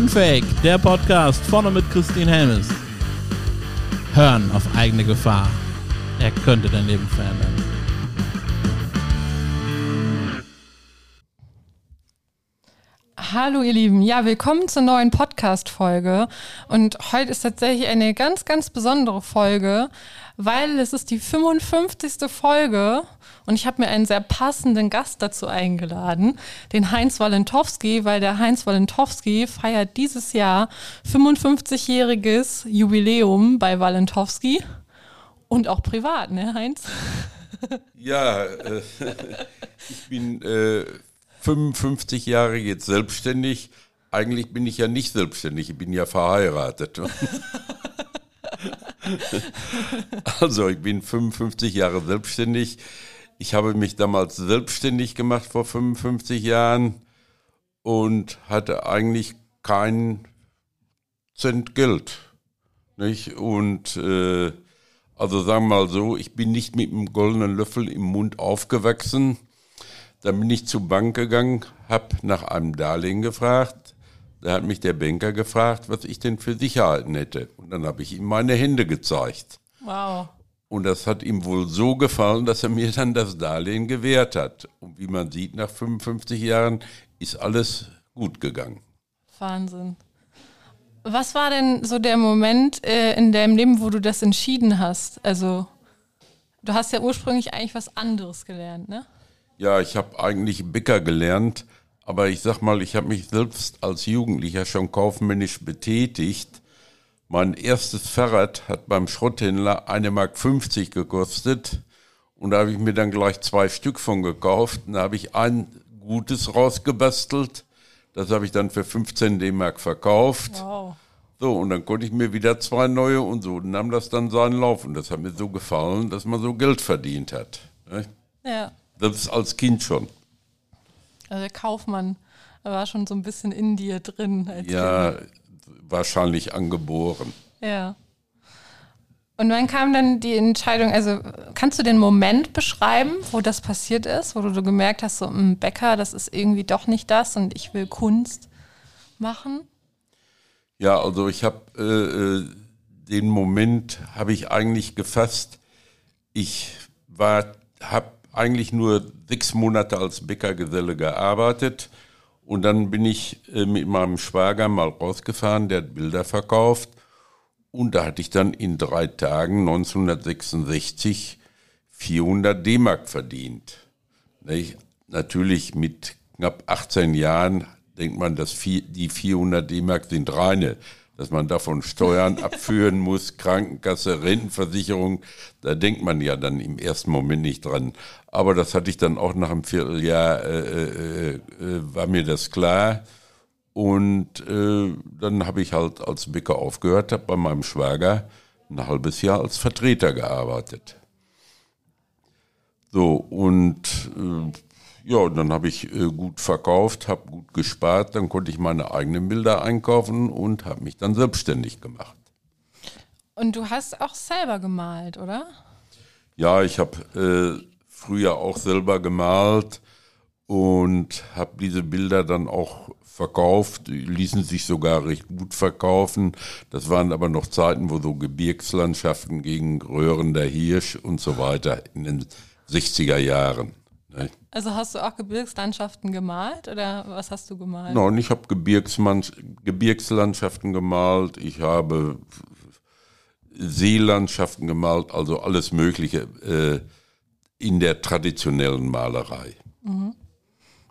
Unfake, der Podcast vorne mit Christine Helmes. Hören auf eigene Gefahr. Er könnte dein Leben verändern. Hallo ihr Lieben, ja, willkommen zur neuen Podcast-Folge. Und heute ist tatsächlich eine ganz, ganz besondere Folge, weil es ist die 55. Folge und ich habe mir einen sehr passenden Gast dazu eingeladen, den Heinz Walentowski, weil der Heinz Walentowski feiert dieses Jahr 55-jähriges Jubiläum bei Walentowski und auch privat, ne Heinz? Ja, äh, ich bin äh, 55 Jahre jetzt selbstständig. Eigentlich bin ich ja nicht selbstständig, ich bin ja verheiratet. also ich bin 55 Jahre selbstständig. Ich habe mich damals selbstständig gemacht vor 55 Jahren und hatte eigentlich keinen Cent Geld. Nicht? Und äh, also sagen wir mal so, ich bin nicht mit einem goldenen Löffel im Mund aufgewachsen. Dann bin ich zur Bank gegangen, habe nach einem Darlehen gefragt. Da hat mich der Banker gefragt, was ich denn für Sicherheiten hätte. Und dann habe ich ihm meine Hände gezeigt. Wow. Und das hat ihm wohl so gefallen, dass er mir dann das Darlehen gewährt hat. Und wie man sieht, nach 55 Jahren ist alles gut gegangen. Wahnsinn. Was war denn so der Moment äh, in deinem Leben, wo du das entschieden hast? Also, du hast ja ursprünglich eigentlich was anderes gelernt, ne? Ja, ich habe eigentlich Bäcker gelernt, aber ich sag mal, ich habe mich selbst als Jugendlicher schon kaufmännisch betätigt. Mein erstes Fahrrad hat beim Schrotthändler 1,50 Mark gekostet und da habe ich mir dann gleich zwei Stück von gekauft. Und da habe ich ein gutes rausgebastelt. Das habe ich dann für 15 D-Mark verkauft. Wow. So, und dann konnte ich mir wieder zwei neue und so nahm das dann seinen Lauf. Und das hat mir so gefallen, dass man so Geld verdient hat. ne? Ja. Das als Kind schon. Also der Kaufmann war schon so ein bisschen in dir drin. Als Ja, wahrscheinlich angeboren. Kind. Ja. Und wann kam dann die Entscheidung, also kannst du den Moment beschreiben, wo das passiert ist, wo du so gemerkt hast, so ein Bäcker, das ist irgendwie doch nicht das und ich will Kunst machen? Ja, also ich habe äh, äh, den Moment habe ich eigentlich gefasst. Ich war, habe eigentlich nur sechs Monate als Bäckergeselle gearbeitet. Und dann bin ich äh, mit meinem Schwager mal rausgefahren, der hat Bilder verkauft. Und da hatte ich dann in drei Tagen 1966 400 D-Mark verdient. Natürlich mit knapp 18 Jahren denkt man, dass die 400 D-Mark sind reine, dass man davon Steuern abführen muss, Krankenkasse, Rentenversicherung, da denkt man ja dann im ersten Moment nicht dran. Aber das hatte ich dann auch nach einem Vierteljahr, äh, äh, äh, war mir das klar. Und äh, dann habe ich halt als Bäcker aufgehört, habe bei meinem Schwager ein halbes Jahr als Vertreter gearbeitet. So, und äh, ja, und dann habe ich äh, gut verkauft, habe gut gespart, dann konnte ich meine eigenen Bilder einkaufen und habe mich dann selbstständig gemacht. Und du hast auch selber gemalt, oder? Ja, ich habe äh, früher auch selber gemalt und habe diese Bilder dann auch verkauft, die ließen sich sogar recht gut verkaufen. Das waren aber noch Zeiten, wo so Gebirgslandschaften gegen Röhrender Hirsch und so weiter in den 60er Jahren. Also hast du auch Gebirgslandschaften gemalt oder was hast du gemalt? Nein, ich habe Gebirgslandschaften gemalt, ich habe Seelandschaften gemalt, also alles Mögliche äh, in der traditionellen Malerei.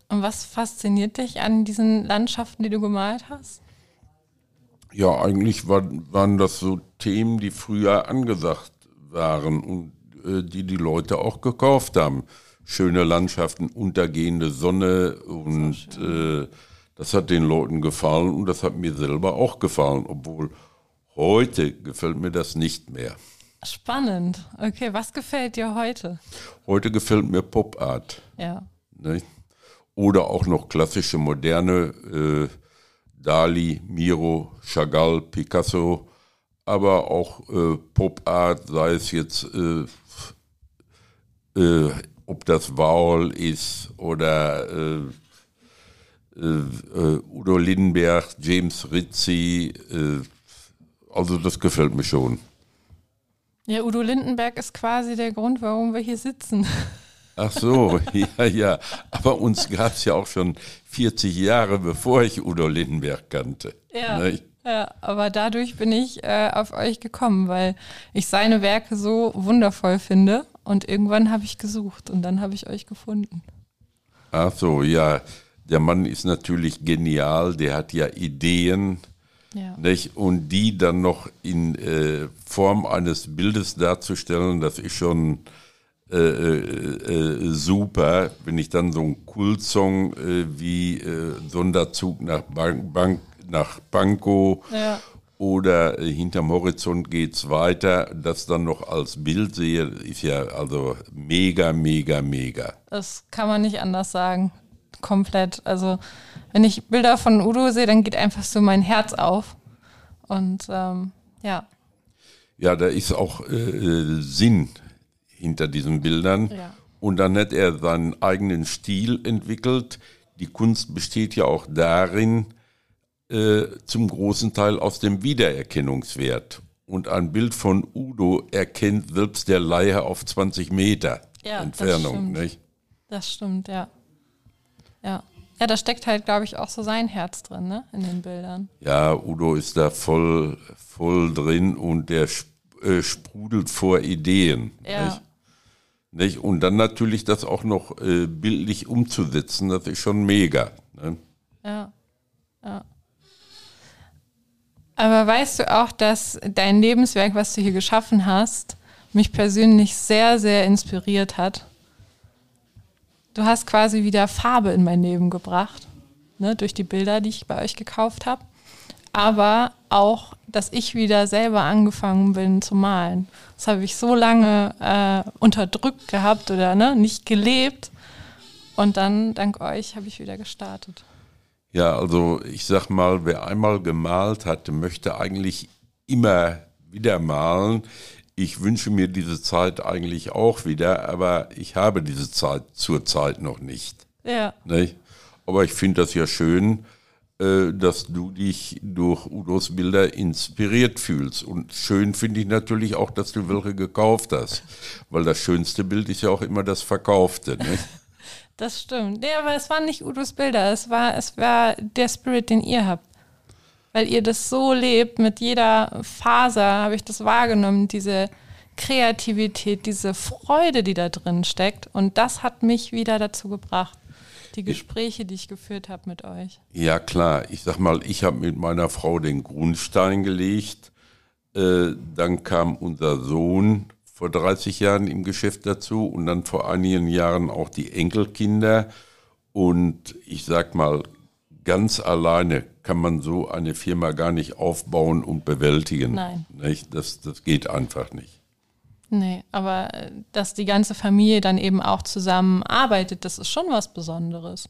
Und was fasziniert dich an diesen Landschaften, die du gemalt hast? Ja, eigentlich war, waren das so Themen, die früher angesagt waren und äh, die die Leute auch gekauft haben. Schöne Landschaften, untergehende Sonne und äh, das hat den Leuten gefallen und das hat mir selber auch gefallen, obwohl heute gefällt mir das nicht mehr. Spannend. Okay, was gefällt dir heute? Heute gefällt mir Pop Art. Ja. Ne? Oder auch noch klassische, moderne äh, Dali, Miro, Chagall, Picasso, aber auch äh, Pop Art, sei es jetzt, äh, äh, ob das Warhol ist oder äh, äh, äh, Udo Lindenberg, James Rizzi. Äh, also das gefällt mir schon. Ja, Udo Lindenberg ist quasi der Grund, warum wir hier sitzen. Ach so, ja, ja. Aber uns gab es ja auch schon 40 Jahre, bevor ich Udo Lindenberg kannte. Ja. Ne? Ja, aber dadurch bin ich äh, auf euch gekommen, weil ich seine Werke so wundervoll finde. Und irgendwann habe ich gesucht und dann habe ich euch gefunden. Ach so, ja. Der Mann ist natürlich genial, der hat ja Ideen. Ja. Nicht? Und die dann noch in äh, Form eines Bildes darzustellen, das ist schon äh, äh, äh, super, wenn ich dann so einen Kultsong äh, wie äh, Sonderzug nach, Bank, Bank, nach Pankow ja. Oder äh, hinterm Horizont geht's weiter, das dann noch als Bild sehe, ist ja also mega, mega, mega. Das kann man nicht anders sagen. Komplett. Also wenn ich Bilder von Udo sehe, dann geht einfach so mein Herz auf. Und ähm, ja. Ja, da ist auch äh, Sinn hinter diesen Bildern. Ja. Und dann hat er seinen eigenen Stil entwickelt. Die Kunst besteht ja auch darin, äh, zum großen Teil aus dem Wiedererkennungswert. Und ein Bild von Udo erkennt selbst der Laie auf 20 Meter ja, Entfernung. Das nicht? das stimmt, ja. Ja. Ja, da steckt halt, glaube ich, auch so sein Herz drin, ne, in den Bildern. Ja, Udo ist da voll, voll drin und der äh, sprudelt vor Ideen. Ja. Nicht? Nicht? Und dann natürlich das auch noch äh, bildlich umzusetzen, das ist schon mega. Ne? Ja, ja. Aber weißt du auch, dass dein Lebenswerk, was du hier geschaffen hast, mich persönlich sehr, sehr inspiriert hat? Du hast quasi wieder Farbe in mein Leben gebracht, ne, durch die Bilder, die ich bei euch gekauft habe. Aber auch, dass ich wieder selber angefangen bin zu malen. Das habe ich so lange äh, unterdrückt gehabt oder ne, nicht gelebt. Und dann, dank euch, habe ich wieder gestartet. Ja, also ich sag mal, wer einmal gemalt hat, möchte eigentlich immer wieder malen. Ich wünsche mir diese Zeit eigentlich auch wieder, aber ich habe diese Zeit zurzeit noch nicht. Ja. Nicht? Aber ich finde das ja schön, äh, dass du dich durch Udos Bilder inspiriert fühlst. Und schön finde ich natürlich auch, dass du welche gekauft hast. Weil das schönste Bild ist ja auch immer das verkaufte. Nicht? Das stimmt. Nee, aber es waren nicht Udos Bilder, es war, es war der Spirit, den ihr habt. Weil ihr das so lebt, mit jeder Faser habe ich das wahrgenommen, diese Kreativität, diese Freude, die da drin steckt. Und das hat mich wieder dazu gebracht die Gespräche, die ich geführt habe mit euch. Ja, klar. Ich sag mal, ich habe mit meiner Frau den Grundstein gelegt. Äh, dann kam unser Sohn vor 30 Jahren im Geschäft dazu und dann vor einigen Jahren auch die Enkelkinder. Und ich sag mal, ganz alleine kann man so eine Firma gar nicht aufbauen und bewältigen. Nein. Nicht? Das, das geht einfach nicht. Nee, aber äh, dass die ganze Familie dann eben auch zusammenarbeitet, das ist schon was Besonderes.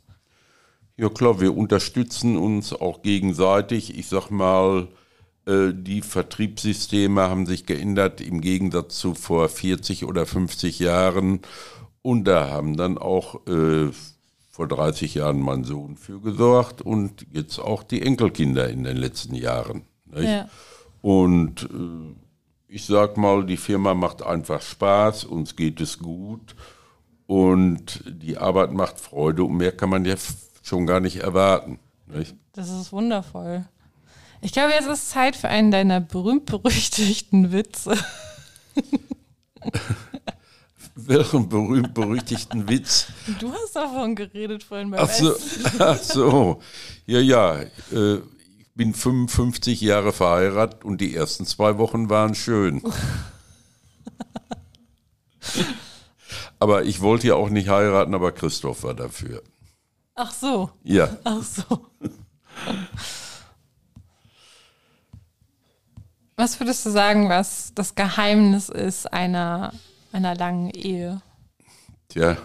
Ja klar, wir unterstützen uns auch gegenseitig. Ich sag mal, die Vertriebssysteme haben sich geändert im Gegensatz zu vor 40 oder 50 Jahren. Und da haben dann auch äh, vor 30 Jahren mein Sohn für gesorgt und jetzt auch die Enkelkinder in den letzten Jahren. Ja. Und äh, ich sag mal, die Firma macht einfach Spaß, uns geht es gut und die Arbeit macht Freude und mehr kann man ja schon gar nicht erwarten. Nicht? Das ist wundervoll. Ich glaube, jetzt ist Zeit für einen deiner berühmt-berüchtigten Witze. Welchen berühmt-berüchtigten Witz? Du hast davon geredet vorhin beim ach so, Ach so, ja, ja. Äh, bin 55 Jahre verheiratet und die ersten zwei Wochen waren schön. aber ich wollte ja auch nicht heiraten, aber Christoph war dafür. Ach so. Ja. Ach so. Was würdest du sagen, was das Geheimnis ist einer, einer langen Ehe? Tja,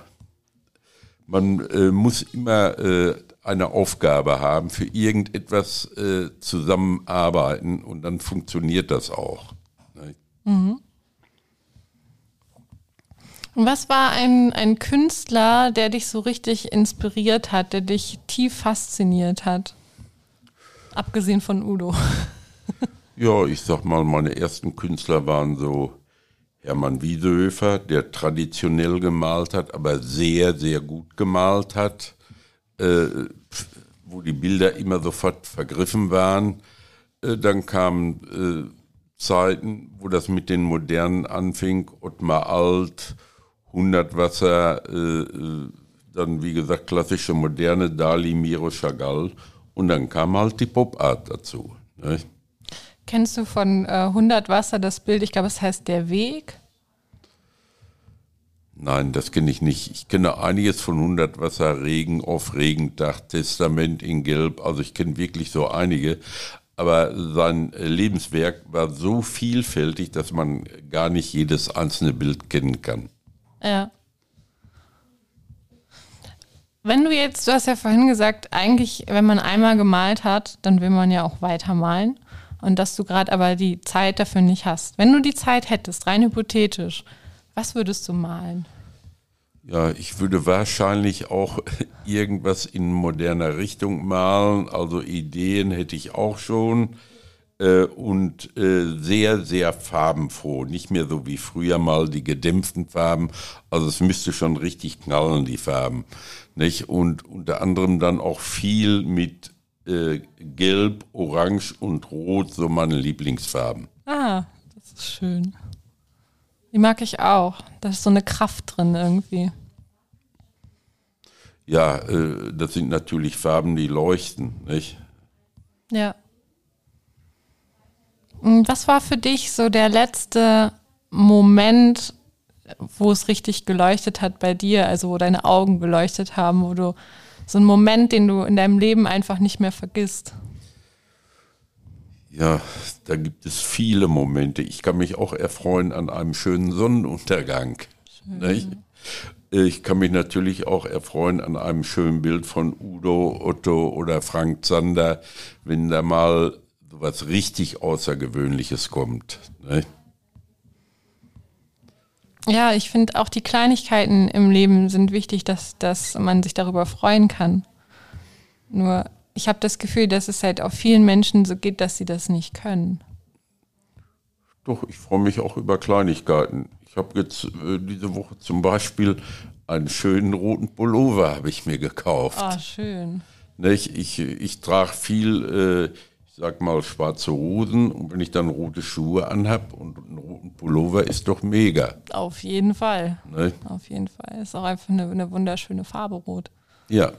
man äh, muss immer äh, eine Aufgabe haben, für irgendetwas äh, zusammenarbeiten und dann funktioniert das auch. Ne? Mhm. Und was war ein, ein Künstler, der dich so richtig inspiriert hat, der dich tief fasziniert hat? Abgesehen von Udo. Ja, ich sag mal, meine ersten Künstler waren so Hermann Wiesehöfer, der traditionell gemalt hat, aber sehr, sehr gut gemalt hat, äh, wo die Bilder immer sofort vergriffen waren. Äh, dann kamen äh, Zeiten, wo das mit den Modernen anfing, Ottmar Alt, Hundertwasser, äh, äh, dann wie gesagt klassische Moderne, Dali, Miro, Chagall und dann kam halt die Pop-Art dazu. Ne? Kennst du von äh, 100 Wasser das Bild, ich glaube, es heißt Der Weg? Nein, das kenne ich nicht. Ich kenne einiges von 100 Wasser, Regen auf Regentag, Testament in Gelb. Also ich kenne wirklich so einige. Aber sein Lebenswerk war so vielfältig, dass man gar nicht jedes einzelne Bild kennen kann. Ja. Wenn du jetzt, du hast ja vorhin gesagt, eigentlich, wenn man einmal gemalt hat, dann will man ja auch weitermalen. Und dass du gerade aber die Zeit dafür nicht hast. Wenn du die Zeit hättest, rein hypothetisch, was würdest du malen? Ja, ich würde wahrscheinlich auch irgendwas in moderner Richtung malen. Also Ideen hätte ich auch schon. Äh, und äh, sehr, sehr farbenfroh. Nicht mehr so wie früher mal die gedämpften Farben. Also es müsste schon richtig knallen, die Farben. Nicht? Und unter anderem dann auch viel mit äh, Gelb, Orange und Rot, so meine Lieblingsfarben. Ah, das ist schön. Die mag ich auch. Da ist so eine Kraft drin irgendwie. Ja, äh, das sind natürlich Farben, die leuchten, nicht? Ja. Hm, was war für dich so der letzte Moment, wo es richtig geleuchtet hat bei dir, also wo deine Augen geleuchtet haben, wo du so einen Moment, den du in deinem Leben einfach nicht mehr vergisst? Ja, da gibt es viele Momente. Ich kann mich auch erfreuen an einem schönen Sonnenuntergang. Schön. Ich kann mich natürlich auch erfreuen an einem schönen Bild von Udo, Otto oder Frank Zander, wenn da mal was richtig Außergewöhnliches kommt. Ne? Ja, ich finde auch die Kleinigkeiten im Leben sind wichtig, dass, dass man sich darüber freuen kann. Nur ich habe das Gefühl, dass es halt auch vielen Menschen so geht, dass sie das nicht können. Doch, ich freue mich auch über Kleinigkeiten. Ich habe jetzt äh, diese Woche zum Beispiel einen schönen roten Pullover habe ich mir gekauft. Ah, schön. Nicht? Ich, ich trage viel, äh, sag mal, schwarze Hosen und wenn ich dann rote Schuhe anhab und einen roten Pullover ist doch mega. Auf jeden Fall. Ne? Auf jeden Fall. Ist auch einfach eine, eine wunderschöne Farbe rot. Ja.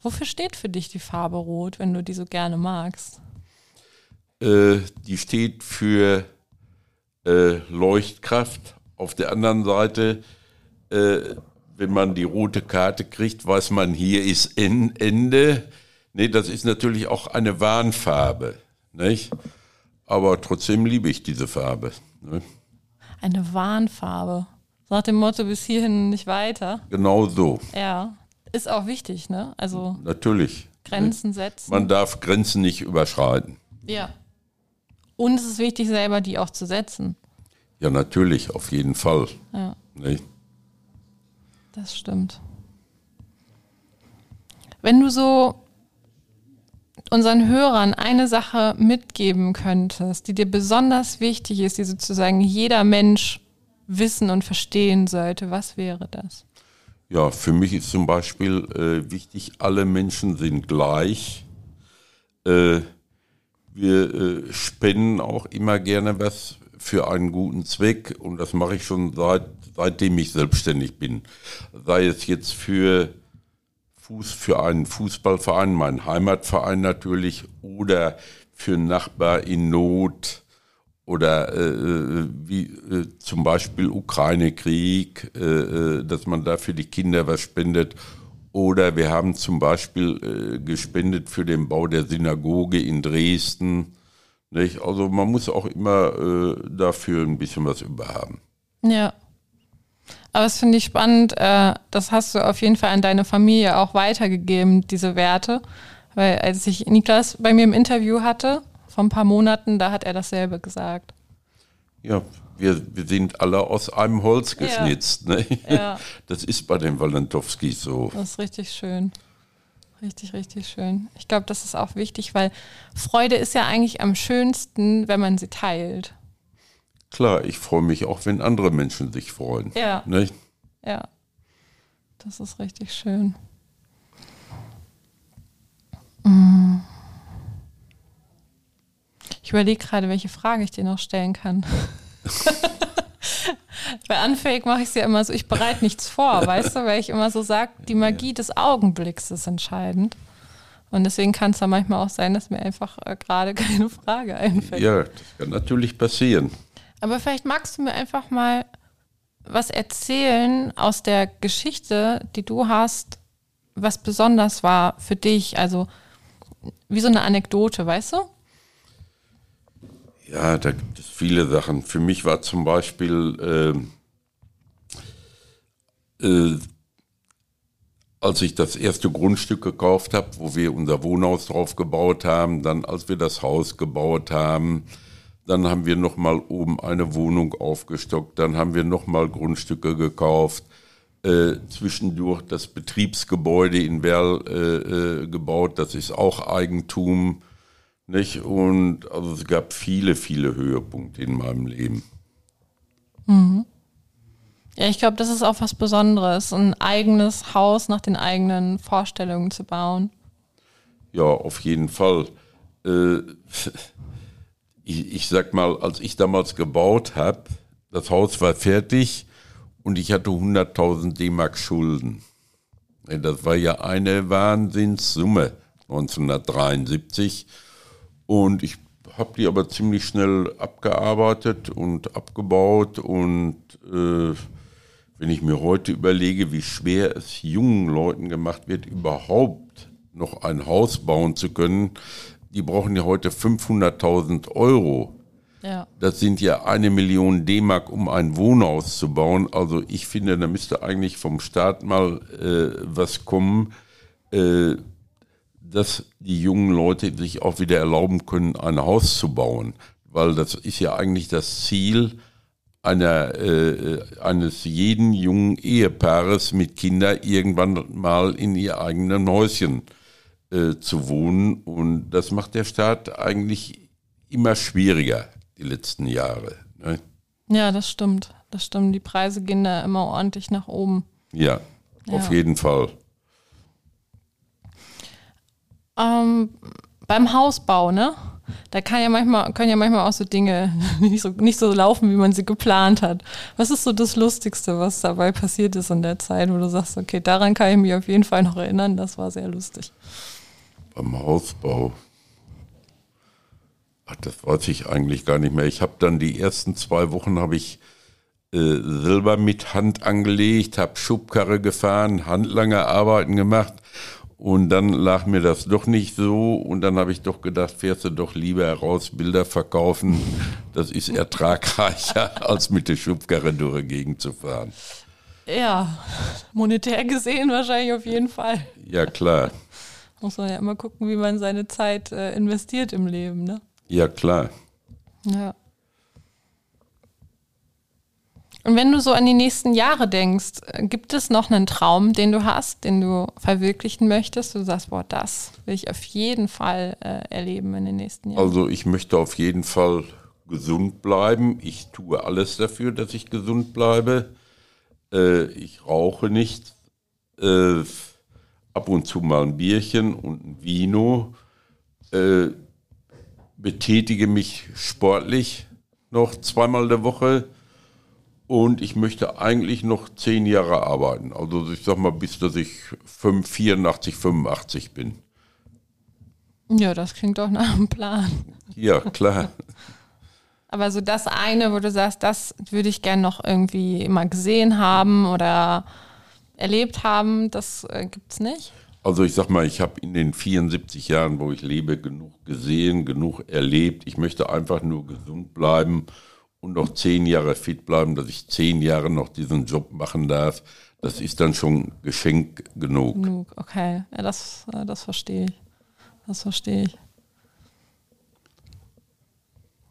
Wofür steht für dich die Farbe rot, wenn du die so gerne magst? Äh, die steht für äh, Leuchtkraft. Auf der anderen Seite, äh, wenn man die rote Karte kriegt, weiß man, hier ist Ende. Nee, das ist natürlich auch eine Warnfarbe. Nicht? Aber trotzdem liebe ich diese Farbe. Ne? Eine Warnfarbe. Nach dem Motto bis hierhin nicht weiter. Genau so. Ja. Ist auch wichtig, ne? Also. Natürlich. Grenzen setzen. Man darf Grenzen nicht überschreiten. Ja. Und es ist wichtig, selber die auch zu setzen. Ja, natürlich, auf jeden Fall. Ja. Nee. Das stimmt. Wenn du so unseren Hörern eine Sache mitgeben könntest, die dir besonders wichtig ist, die sozusagen jeder Mensch wissen und verstehen sollte, was wäre das? Ja, für mich ist zum Beispiel äh, wichtig, alle Menschen sind gleich. Äh, wir äh, spenden auch immer gerne was für einen guten Zweck und das mache ich schon seit, seitdem ich selbstständig bin. Sei es jetzt für Fuß, für einen Fußballverein, meinen Heimatverein natürlich, oder für einen Nachbar in Not oder äh, wie äh, zum Beispiel Ukraine-Krieg, äh, äh dass man da für die Kinder was spendet. Oder wir haben zum Beispiel äh, gespendet für den Bau der Synagoge in Dresden. Nicht? Also man muss auch immer äh, dafür ein bisschen was überhaben. Ja. Aber das finde ich spannend. Äh, das hast du auf jeden Fall an deine Familie auch weitergegeben, diese Werte. Weil als ich Niklas bei mir im Interview hatte, vor ein paar Monaten, da hat er dasselbe gesagt. Ja, wir, wir sind alle aus einem Holz geschnitzt. Ne? Ja. Das ist bei den Walentowskis so. Das ist richtig schön. Richtig, richtig schön. Ich glaube, das ist auch wichtig, weil Freude ist ja eigentlich am schönsten, wenn man sie teilt. Klar, ich freue mich auch, wenn andere Menschen sich freuen. Ja. Ne? Ja. Das ist richtig schön. Mm. Ich überlege gerade, welche Frage ich dir noch stellen kann. Bei Unfake mache ich es ja immer so, ich bereite nichts vor, weißt du, weil ich immer so sage, die Magie des Augenblicks ist entscheidend. Und deswegen kann es dann manchmal auch sein, dass mir einfach äh, gerade keine Frage einfällt. Ja, das kann natürlich passieren. Aber vielleicht magst du mir einfach mal was erzählen aus der Geschichte, die du hast, was besonders war für dich. Also wie so eine Anekdote, weißt du? Ja, da gibt es viele Sachen. Für mich war zum Beispiel, äh, äh, als ich das erste Grundstück gekauft habe, wo wir unser Wohnhaus drauf gebaut haben, dann als wir das Haus gebaut haben, dann haben wir nochmal oben eine Wohnung aufgestockt, dann haben wir nochmal Grundstücke gekauft, äh, zwischendurch das Betriebsgebäude in Werl äh, äh, gebaut, das ist auch Eigentum. Nicht? Und also es gab viele, viele Höhepunkte in meinem Leben. Ja, ich glaube, das ist auch was Besonderes, ein eigenes Haus nach den eigenen Vorstellungen zu bauen. Ja, auf jeden Fall. Ich, ich sag mal, als ich damals gebaut habe, das Haus war fertig und ich hatte 100.000 D-Mark Schulden. Das war ja eine Wahnsinnssumme 1973. Und ich habe die aber ziemlich schnell abgearbeitet und abgebaut. Und äh, wenn ich mir heute überlege, wie schwer es jungen Leuten gemacht wird, überhaupt noch ein Haus bauen zu können, die brauchen ja heute 500.000 Euro. Ja. Das sind ja eine Million D-Mark, um ein Wohnhaus zu bauen. Also ich finde, da müsste eigentlich vom Staat mal äh, was kommen, äh, dass die jungen Leute sich auch wieder erlauben können, ein Haus zu bauen. Weil das ist ja eigentlich das Ziel einer, äh, eines jeden jungen Ehepaares mit Kindern irgendwann mal in ihr eigenen Häuschen äh, zu wohnen. Und das macht der Staat eigentlich immer schwieriger die letzten Jahre. Ne? Ja, das stimmt. Das stimmt. Die Preise gehen da immer ordentlich nach oben. Ja, auf Ja. jeden Fall. Ähm, beim Hausbau, ne? Da kann ja manchmal, können ja manchmal auch so Dinge nicht so, nicht so laufen, wie man sie geplant hat. Was ist so das Lustigste, was dabei passiert ist in der Zeit, wo du sagst, okay, daran kann ich mich auf jeden Fall noch erinnern, das war sehr lustig. Beim Hausbau. Ach, das weiß ich eigentlich gar nicht mehr. Ich habe dann die ersten zwei Wochen habe ich äh, Silber mit Hand angelegt, habe Schubkarre gefahren, handlange Arbeiten gemacht und dann lag mir das doch nicht so und dann habe ich doch gedacht, fährst du doch lieber raus, Bilder verkaufen. Das ist ertragreicher, als mit der Schubkarre durch die Gegend zu fahren. Ja, monetär gesehen wahrscheinlich auf jeden Fall. Ja, klar. Muss man ja immer gucken, wie man seine Zeit äh, investiert im Leben, ne? Ja, klar. Ja. Und wenn du so an die nächsten Jahre denkst, äh, gibt es noch einen Traum, den du hast, den du verwirklichen möchtest? Du sagst, boah, das will ich auf jeden Fall äh, erleben in den nächsten Jahren. Also ich möchte auf jeden Fall gesund bleiben. Ich tue alles dafür, dass ich gesund bleibe. Äh, ich rauche nicht. Äh, ab und zu mal ein Bierchen und ein Vino. Äh, betätige mich sportlich noch zweimal der Woche. Und ich möchte eigentlich noch zehn Jahre arbeiten. Also ich sag mal, bis dass ich 5, 84, 85 bin. ja, das klingt doch nach einem Plan. Ja, klar. Aber so das eine, wo du sagst, das würde ich gern noch irgendwie mal gesehen haben oder erlebt haben, das äh, gibt's nicht. Also ich sag mal, ich habe in den 74 Jahren, wo ich lebe, genug gesehen, genug erlebt. Ich möchte einfach nur gesund bleiben und noch zehn Jahre fit bleiben, dass ich zehn Jahre noch diesen Job machen darf. Das ist dann schon Geschenk genug. Genug, okay. Ja, das, äh, das verstehe ich. Das verstehe ich.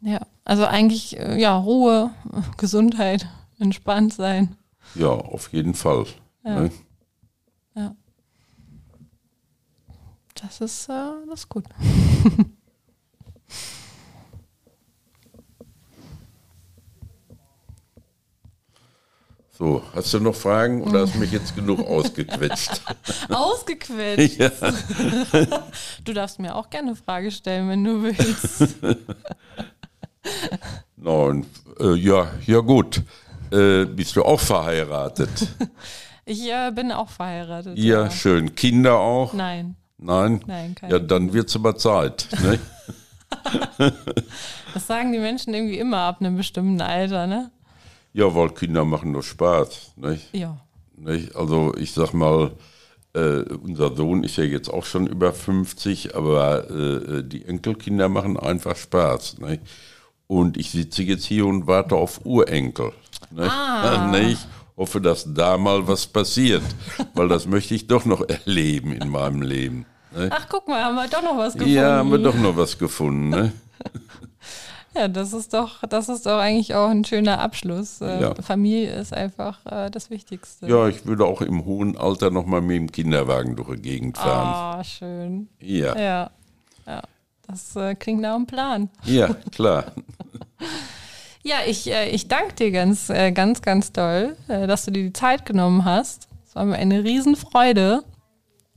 Ja, also eigentlich, äh, ja, Ruhe, Gesundheit, entspannt sein. Ja, auf jeden Fall. Ja. Ne? Ja. Das ist, äh, das ist gut. So, hast du noch Fragen oder hast du mich jetzt genug ausgequetscht? Ausgequetscht. ja. Du darfst mir auch gerne eine Frage stellen, wenn du willst. Nein, äh, ja, ja gut. Äh, bist du auch verheiratet? Ich äh, bin auch verheiratet. Ja, schön. Kinder auch? Nein, Nein? nein, keine. Ja, dann wird's aber Zeit. Ne? Das sagen die Menschen irgendwie immer ab einem bestimmten Alter, ne? Ja, weil Kinder machen doch Spaß. Nicht? Ja. Nicht? Also ich sag mal, äh, unser Sohn ist ja jetzt auch schon über 50, aber äh, die Enkelkinder machen einfach Spaß. Nicht? Und ich sitze jetzt hier und warte auf Urenkel. Nicht? Ah. Nicht? Hoffe, dass da mal was passiert, weil das möchte ich doch noch erleben in meinem Leben. Nicht? Ach, guck mal, haben wir doch noch was gefunden. Ja, haben wir doch noch was gefunden. Ne? Ja, das ist doch, das ist doch eigentlich auch ein schöner Abschluss. Äh, Ja. Familie ist einfach äh, das Wichtigste. Ja, ich würde auch im hohen Alter noch mal mit dem Kinderwagen durch die Gegend fahren. Ah, schön. Ja, Ja. Ja. Das äh, klingt nach einem Plan. ja, klar. Ja, ich, äh, ich danke dir ganz, äh, ganz, ganz doll, äh, dass du dir die Zeit genommen hast. Es war mir eine Riesenfreude.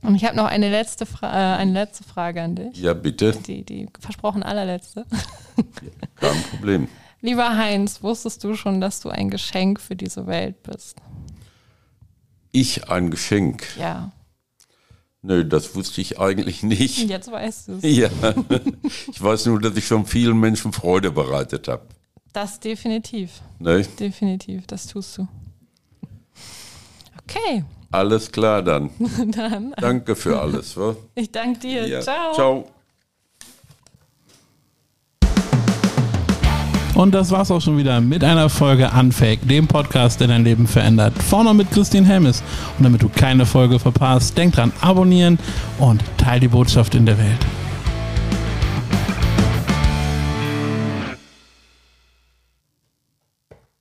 Und ich habe noch eine letzte, Fra äh, eine letzte Frage an dich. Ja, bitte, Die, die versprochen allerletzte. kein Problem. Lieber Heinz, wusstest du schon, dass du ein Geschenk für diese Welt bist? Ich ein Geschenk. Ja, Nö, das wusste ich eigentlich nicht. jetzt weißt du es. Ja, ich weiß nur, dass ich schon vielen Menschen Freude bereitet habe. Das definitiv. Ne? Definitiv, das tust du. Okay, Alles klar dann. dann Danke für alles. Wa? ich danke dir. Ja. Ciao. Ciao. Und das war's auch schon wieder mit einer Folge Unfake, dem Podcast, der dein Leben verändert. Vorne mit Christine Helmes. Und damit du keine Folge verpasst, denk dran, abonnieren und teil die Botschaft in der Welt.